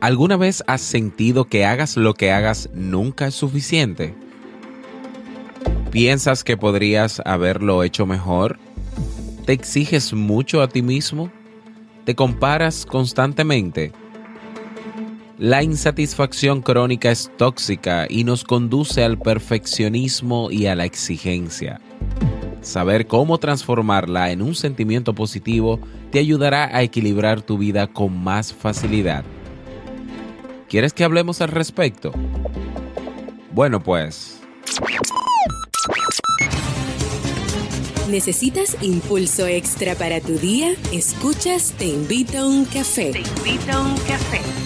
¿Alguna vez has sentido que hagas lo que hagas nunca es suficiente? ¿Piensas que podrías haberlo hecho mejor? ¿Te exiges mucho a ti mismo? ¿Te comparas constantemente? La insatisfacción crónica es tóxica y nos conduce al perfeccionismo y a la exigencia. Saber cómo transformarla en un sentimiento positivo te ayudará a equilibrar tu vida con más facilidad. ¿Quieres que hablemos al respecto? Bueno, pues... ¿Necesitas impulso extra para tu día? Escuchas Te invito a un café. Te invito a un café.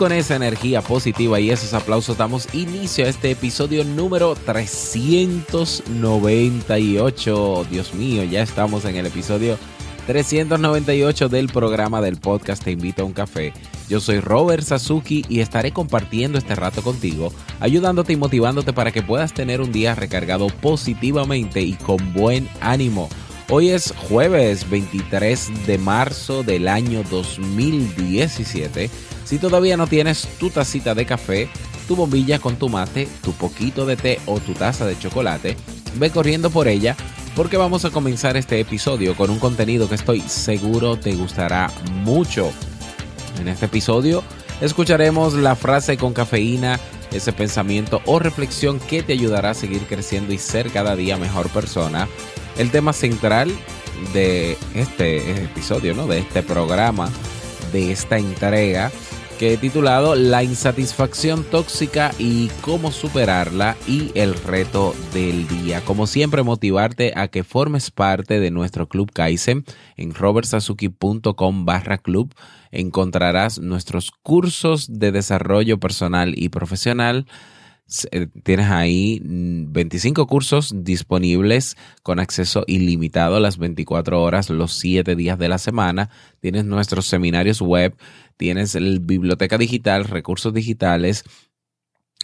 Con esa energía positiva y esos aplausos damos inicio a este episodio número 398. Dios mío, ya estamos en el episodio 398 del programa del podcast Te invito a un café. Yo soy Robert Sasuki y estaré compartiendo este rato contigo, ayudándote y motivándote para que puedas tener un día recargado positivamente y con buen ánimo. Hoy es jueves 23 de marzo del año 2017 si todavía no tienes tu tacita de café, tu bombilla con tu mate, tu poquito de té o tu taza de chocolate, ve corriendo por ella porque vamos a comenzar este episodio con un contenido que estoy seguro te gustará mucho. En este episodio escucharemos la frase con cafeína, ese pensamiento o reflexión que te ayudará a seguir creciendo y ser cada día mejor persona. El tema central de este episodio, ¿no? De este programa, de esta entrega que he titulado La insatisfacción tóxica y cómo superarla y el reto del día. Como siempre, motivarte a que formes parte de nuestro club Kaizen en robertsazuki.com barra club. Encontrarás nuestros cursos de desarrollo personal y profesional tienes ahí 25 cursos disponibles con acceso ilimitado las 24 horas, los 7 días de la semana. Tienes nuestros seminarios web, tienes la biblioteca digital, recursos digitales,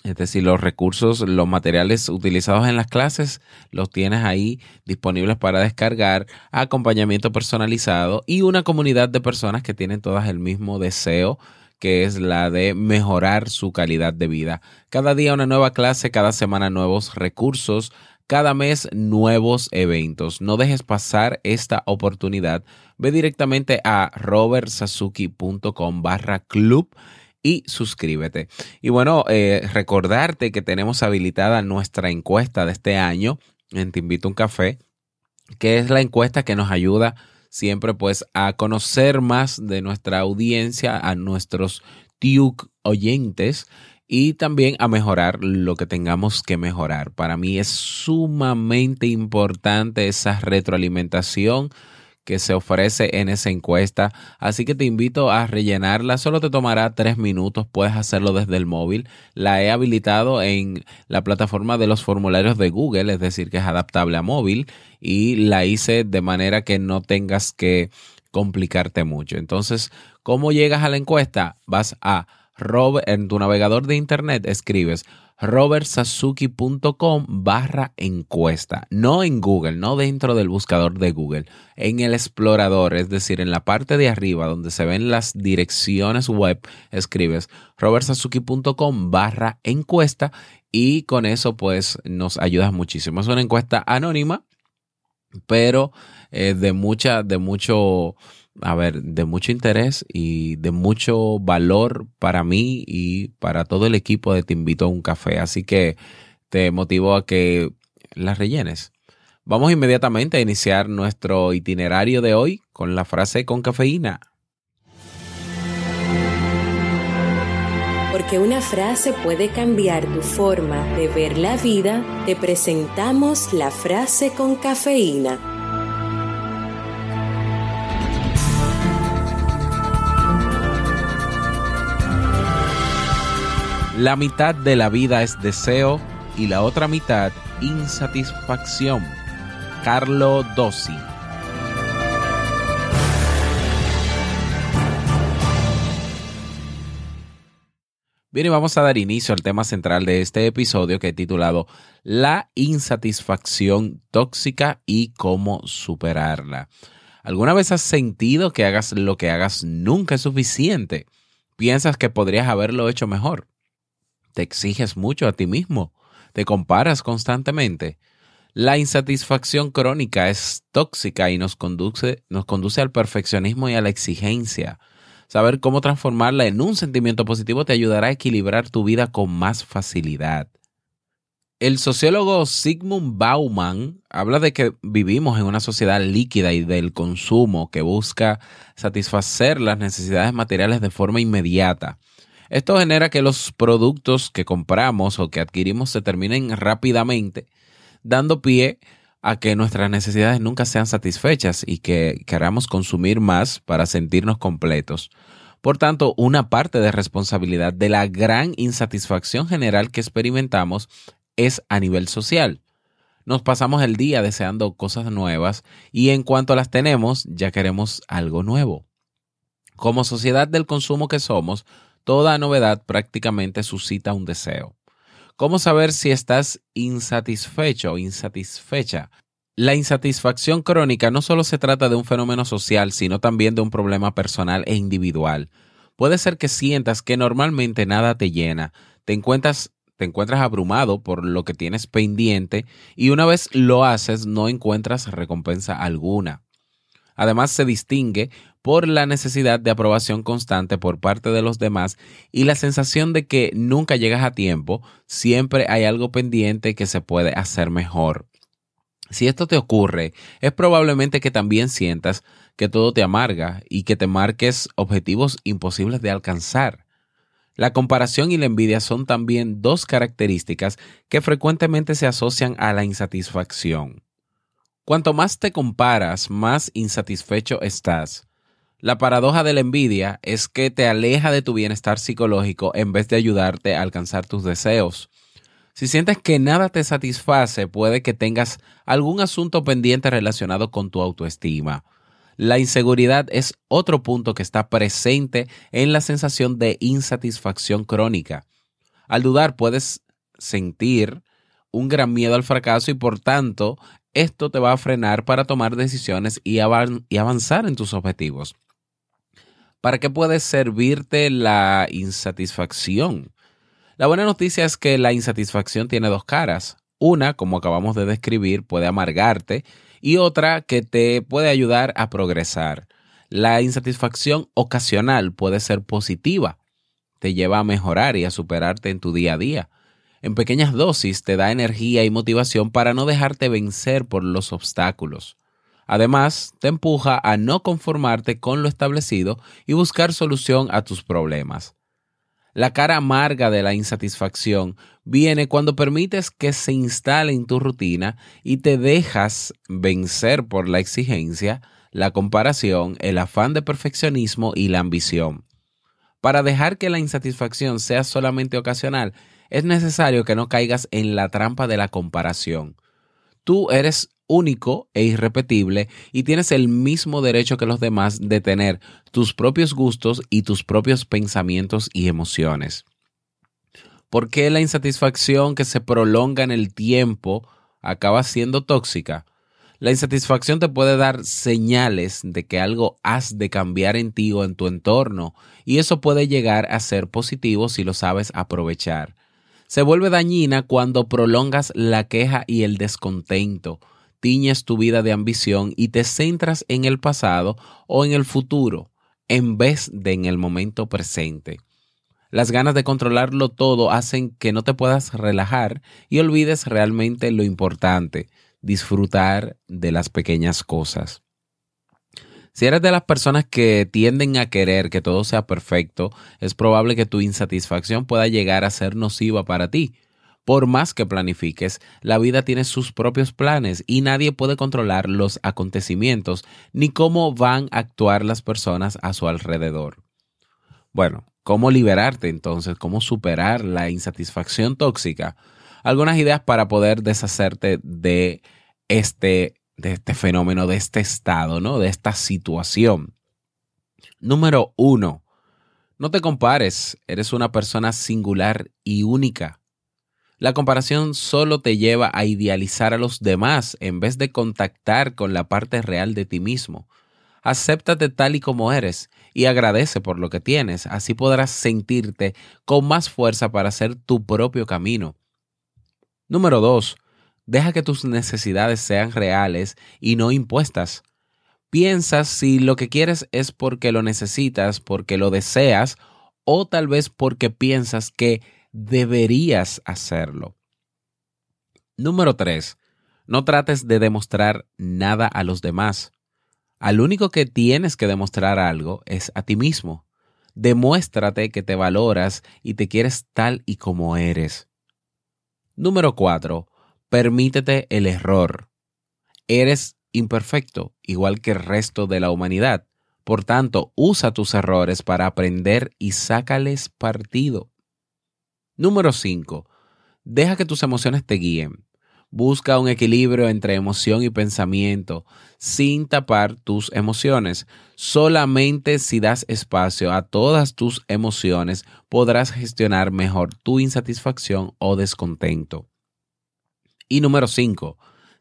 es decir, los recursos, los materiales utilizados en las clases, los tienes ahí disponibles para descargar, acompañamiento personalizado y una comunidad de personas que tienen todas el mismo deseo que es la de mejorar su calidad de vida. Cada día una nueva clase, cada semana nuevos recursos, cada mes nuevos eventos. No dejes pasar esta oportunidad. Ve directamente a robertsazuki.com barra club y suscríbete. Y bueno, eh, recordarte que tenemos habilitada nuestra encuesta de este año en Te Invito a un Café, que es la encuesta que nos ayuda siempre pues a conocer más de nuestra audiencia, a nuestros TIUC oyentes y también a mejorar lo que tengamos que mejorar. Para mí es sumamente importante esa retroalimentación que se ofrece en esa encuesta. Así que te invito a rellenarla. Solo te tomará tres minutos. Puedes hacerlo desde el móvil. La he habilitado en la plataforma de los formularios de Google, es decir, que es adaptable a móvil. Y la hice de manera que no tengas que complicarte mucho. Entonces, ¿cómo llegas a la encuesta? Vas a en tu navegador de internet, escribes robertsazuki.com barra encuesta. No en Google, no dentro del buscador de Google, en el explorador, es decir, en la parte de arriba donde se ven las direcciones web, escribes robertsazuki.com barra encuesta y con eso pues nos ayudas muchísimo. Es una encuesta anónima, pero eh, de mucha, de mucho a ver, de mucho interés y de mucho valor para mí y para todo el equipo de Te invito a un café. Así que te motivo a que las rellenes. Vamos inmediatamente a iniciar nuestro itinerario de hoy con la frase con cafeína. Porque una frase puede cambiar tu forma de ver la vida, te presentamos la frase con cafeína. La mitad de la vida es deseo y la otra mitad insatisfacción. Carlo Dossi. Bien, y vamos a dar inicio al tema central de este episodio que he titulado La insatisfacción tóxica y cómo superarla. ¿Alguna vez has sentido que hagas lo que hagas nunca es suficiente? ¿Piensas que podrías haberlo hecho mejor? ¿Te exiges mucho a ti mismo? ¿Te comparas constantemente? La insatisfacción crónica es tóxica y nos conduce, nos conduce al perfeccionismo y a la exigencia. Saber cómo transformarla en un sentimiento positivo te ayudará a equilibrar tu vida con más facilidad. El sociólogo Sigmund Bauman habla de que vivimos en una sociedad líquida y del consumo que busca satisfacer las necesidades materiales de forma inmediata. Esto genera que los productos que compramos o que adquirimos se terminen rápidamente, dando pie a que nuestras necesidades nunca sean satisfechas y que queramos consumir más para sentirnos completos. Por tanto, una parte de responsabilidad de la gran insatisfacción general que experimentamos es a nivel social. Nos pasamos el día deseando cosas nuevas y en cuanto las tenemos ya queremos algo nuevo. Como sociedad del consumo que somos, toda novedad prácticamente suscita un deseo. ¿Cómo saber si estás insatisfecho o insatisfecha? La insatisfacción crónica no solo se trata de un fenómeno social, sino también de un problema personal e individual. Puede ser que sientas que normalmente nada te llena, te encuentras, te encuentras abrumado por lo que tienes pendiente y una vez lo haces no encuentras recompensa alguna. Además, se distingue por la necesidad de aprobación constante por parte de los demás y la sensación de que nunca llegas a tiempo, siempre hay algo pendiente que se puede hacer mejor. Si esto te ocurre, es probablemente que también sientas que todo te amarga y que te marques objetivos imposibles de alcanzar. La comparación y la envidia son también dos características que frecuentemente se asocian a la insatisfacción. Cuanto más te comparas, más insatisfecho estás. La paradoja de la envidia es que te aleja de tu bienestar psicológico en vez de ayudarte a alcanzar tus deseos. Si sientes que nada te satisface, puede que tengas algún asunto pendiente relacionado con tu autoestima. La inseguridad es otro punto que está presente en la sensación de insatisfacción crónica. Al dudar puedes sentir un gran miedo al fracaso y por tanto esto te va a frenar para tomar decisiones y, avanzar en tus objetivos. ¿Para qué puede servirte la insatisfacción? La buena noticia es que la insatisfacción tiene dos caras. Una, como acabamos de describir, puede amargarte y otra que te puede ayudar a progresar. La insatisfacción ocasional puede ser positiva, te lleva a mejorar y a superarte en tu día a día. En pequeñas dosis te da energía y motivación para no dejarte vencer por los obstáculos. Además, te empuja a no conformarte con lo establecido y buscar solución a tus problemas. La cara amarga de la insatisfacción viene cuando permites que se instale en tu rutina y te dejas vencer por la exigencia, la comparación, el afán de perfeccionismo y la ambición. Para dejar que la insatisfacción sea solamente ocasional, es necesario que no caigas en la trampa de la comparación. Tú eres único e irrepetible y tienes el mismo derecho que los demás de tener tus propios gustos y tus propios pensamientos y emociones. ¿Por qué la insatisfacción que se prolonga en el tiempo acaba siendo tóxica? La insatisfacción te puede dar señales de que algo has de cambiar en ti o en tu entorno, y eso puede llegar a ser positivo si lo sabes aprovechar. Se vuelve dañina cuando prolongas la queja y el descontento, tiñes tu vida de ambición y te centras en el pasado o en el futuro en vez de en el momento presente. Las ganas de controlarlo todo hacen que no te puedas relajar y olvides realmente lo importante, disfrutar de las pequeñas cosas. Si eres de las personas que tienden a querer que todo sea perfecto, es probable que tu insatisfacción pueda llegar a ser nociva para ti. Por más que planifiques, la vida tiene sus propios planes y nadie puede controlar los acontecimientos ni cómo van a actuar las personas a su alrededor. Bueno, ¿cómo liberarte entonces? ¿Cómo superar la insatisfacción tóxica? Algunas ideas para poder deshacerte de este de este fenómeno, de este estado, ¿no? De esta situación. Número uno, no te compares, eres una persona singular y única. La comparación solo te lleva a idealizar a los demás en vez de contactar con la parte real de ti mismo. Acéptate tal y como eres y agradece por lo que tienes, así podrás sentirte con más fuerza para hacer tu propio camino. Número dos, Deja que tus necesidades sean reales y no impuestas. Piensas si lo que quieres es porque lo necesitas, porque lo deseas o tal vez porque piensas que deberías hacerlo. Número 3. No trates de demostrar nada a los demás. Al único que tienes que demostrar algo es a ti mismo. Demuéstrate que te valoras y te quieres tal y como eres. Número 4. Permítete el error. Eres imperfecto, igual que el resto de la humanidad. Por tanto, usa tus errores para aprender y sácales partido. Número 5. Deja que tus emociones te guíen. Busca un equilibrio entre emoción y pensamiento sin tapar tus emociones. Solamente si das espacio a todas tus emociones podrás gestionar mejor tu insatisfacción o descontento. Y número 5,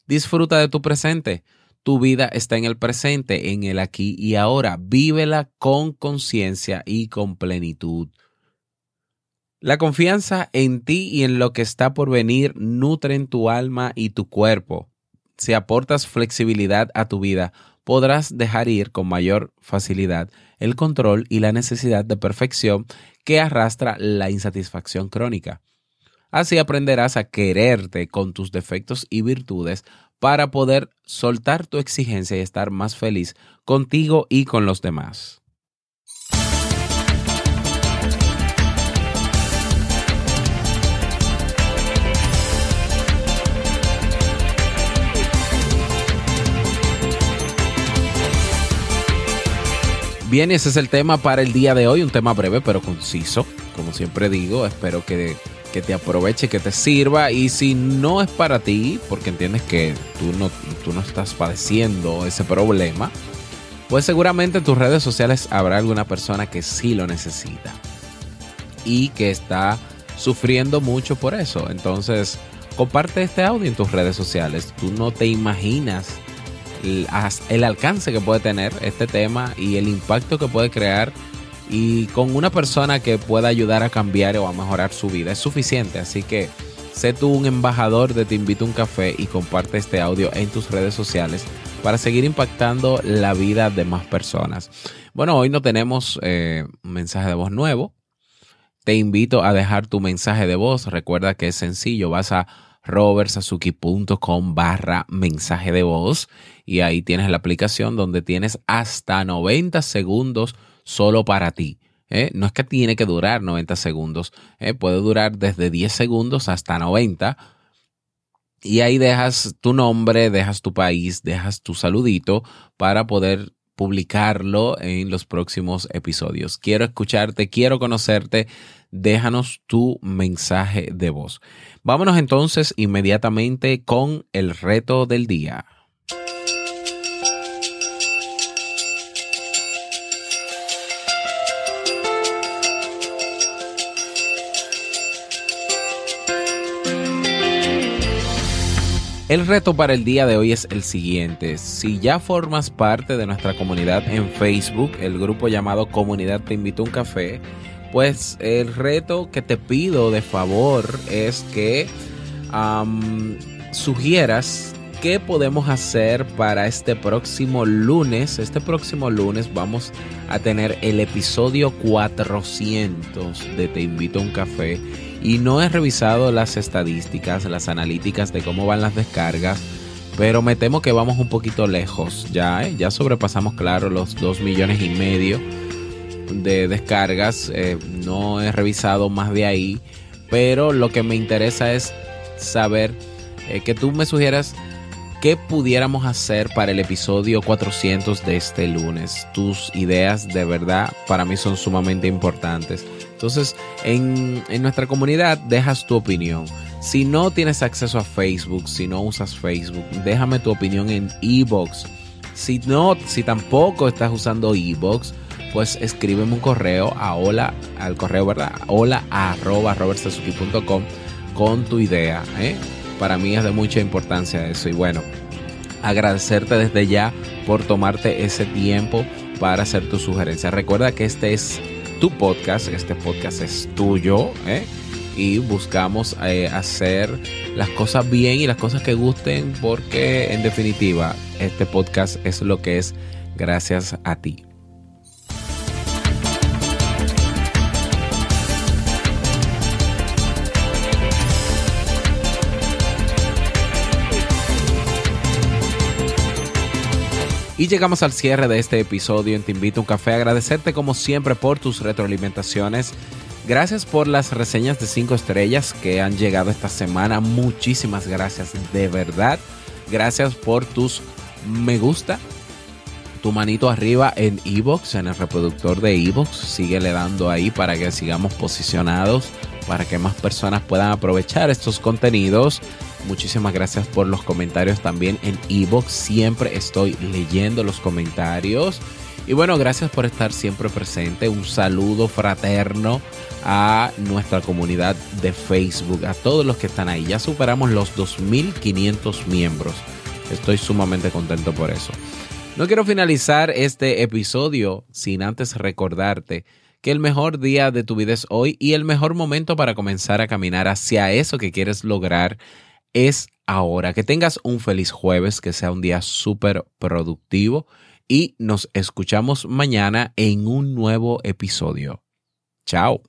disfruta de tu presente. Tu vida está en el presente, en el aquí y ahora. Vívela con conciencia y con plenitud. La confianza en ti y en lo que está por venir nutren tu alma y tu cuerpo. Si aportas flexibilidad a tu vida, podrás dejar ir con mayor facilidad el control y la necesidad de perfección que arrastra la insatisfacción crónica. Así aprenderás a quererte con tus defectos y virtudes para poder soltar tu exigencia y estar más feliz contigo y con los demás. Bien, ese es el tema para el día de hoy, un tema breve pero conciso, como siempre digo, espero que que te aproveche, que te sirva. Y si no es para ti, porque entiendes que tú no, tú no estás padeciendo ese problema, pues seguramente en tus redes sociales habrá alguna persona que sí lo necesita y que está sufriendo mucho por eso. Entonces, comparte este audio en tus redes sociales. Tú no te imaginas el, el alcance que puede tener este tema y el impacto que puede crear y con una persona que pueda ayudar a cambiar o a mejorar su vida es suficiente. Así que sé tú un embajador de Te Invito a un Café y comparte este audio en tus redes sociales para seguir impactando la vida de más personas. Bueno, hoy no tenemos eh, un mensaje de voz nuevo. Te invito a dejar tu mensaje de voz. Recuerda que es sencillo. Vas a robertsazuki.com barra mensaje de voz y ahí tienes la aplicación donde tienes hasta 90 segundos solo para ti. ¿eh? No es que tiene que durar 90 segundos, ¿eh? puede durar desde 10 segundos hasta 90. Y ahí dejas tu nombre, dejas tu país, dejas tu saludito para poder publicarlo en los próximos episodios. Quiero escucharte, quiero conocerte. Déjanos tu mensaje de voz. Vámonos entonces inmediatamente con el reto del día. El reto para el día de hoy es el siguiente. Si ya formas parte de nuestra comunidad en Facebook, el grupo llamado Comunidad Te Invito a un Café, pues el reto que te pido de favor es que sugieras qué podemos hacer para este próximo lunes. Este próximo lunes vamos a tener el episodio 400 de Te Invito a un Café y no he revisado las estadísticas, las analíticas de cómo van las descargas, pero me temo que vamos un poquito lejos ya, ¿eh? ya sobrepasamos, claro, los 2 millones y medio de descargas. Eh, no he revisado más de ahí, pero lo que me interesa es saber eh, que tú me sugieras qué pudiéramos hacer para el episodio 400 de este lunes. Tus ideas de verdad para mí son sumamente importantes. Entonces, en, en nuestra comunidad dejas tu opinión. Si no tienes acceso a Facebook, si no usas Facebook, déjame tu opinión en Ebox. Si no, si tampoco estás usando Ebox, pues escríbeme un correo a hola, al correo, ¿verdad? Hola arroba con tu idea. ¿eh? Para mí es de mucha importancia eso. Y bueno, agradecerte desde ya por tomarte ese tiempo para hacer tu sugerencia. Recuerda que este es tu podcast, este podcast es tuyo, ¿eh? y buscamos eh, hacer las cosas bien y las cosas que gusten porque en definitiva este podcast es lo que es gracias a ti. Llegamos al cierre de este episodio en Te Invito a un Café. Agradecerte como siempre por tus retroalimentaciones. Gracias por las reseñas de 5 estrellas que han llegado esta semana. Muchísimas gracias, de verdad. Gracias por tus me gusta. Tu manito arriba en Evox, en el reproductor de Evox. Síguele dando ahí para que sigamos posicionados, para que más personas puedan aprovechar estos contenidos. Muchísimas gracias por los comentarios también en Evox. Siempre estoy leyendo los comentarios. Y bueno, gracias por estar siempre presente. Un saludo fraterno a nuestra comunidad de Facebook, a todos los que están ahí. Ya superamos los 2.500 miembros. Estoy sumamente contento por eso. No quiero finalizar este episodio sin antes recordarte que el mejor día de tu vida es hoy y el mejor momento para comenzar a caminar hacia eso que quieres lograr es ahora. Que tengas un feliz jueves, que sea un día súper productivo y nos escuchamos mañana en un nuevo episodio. Chao.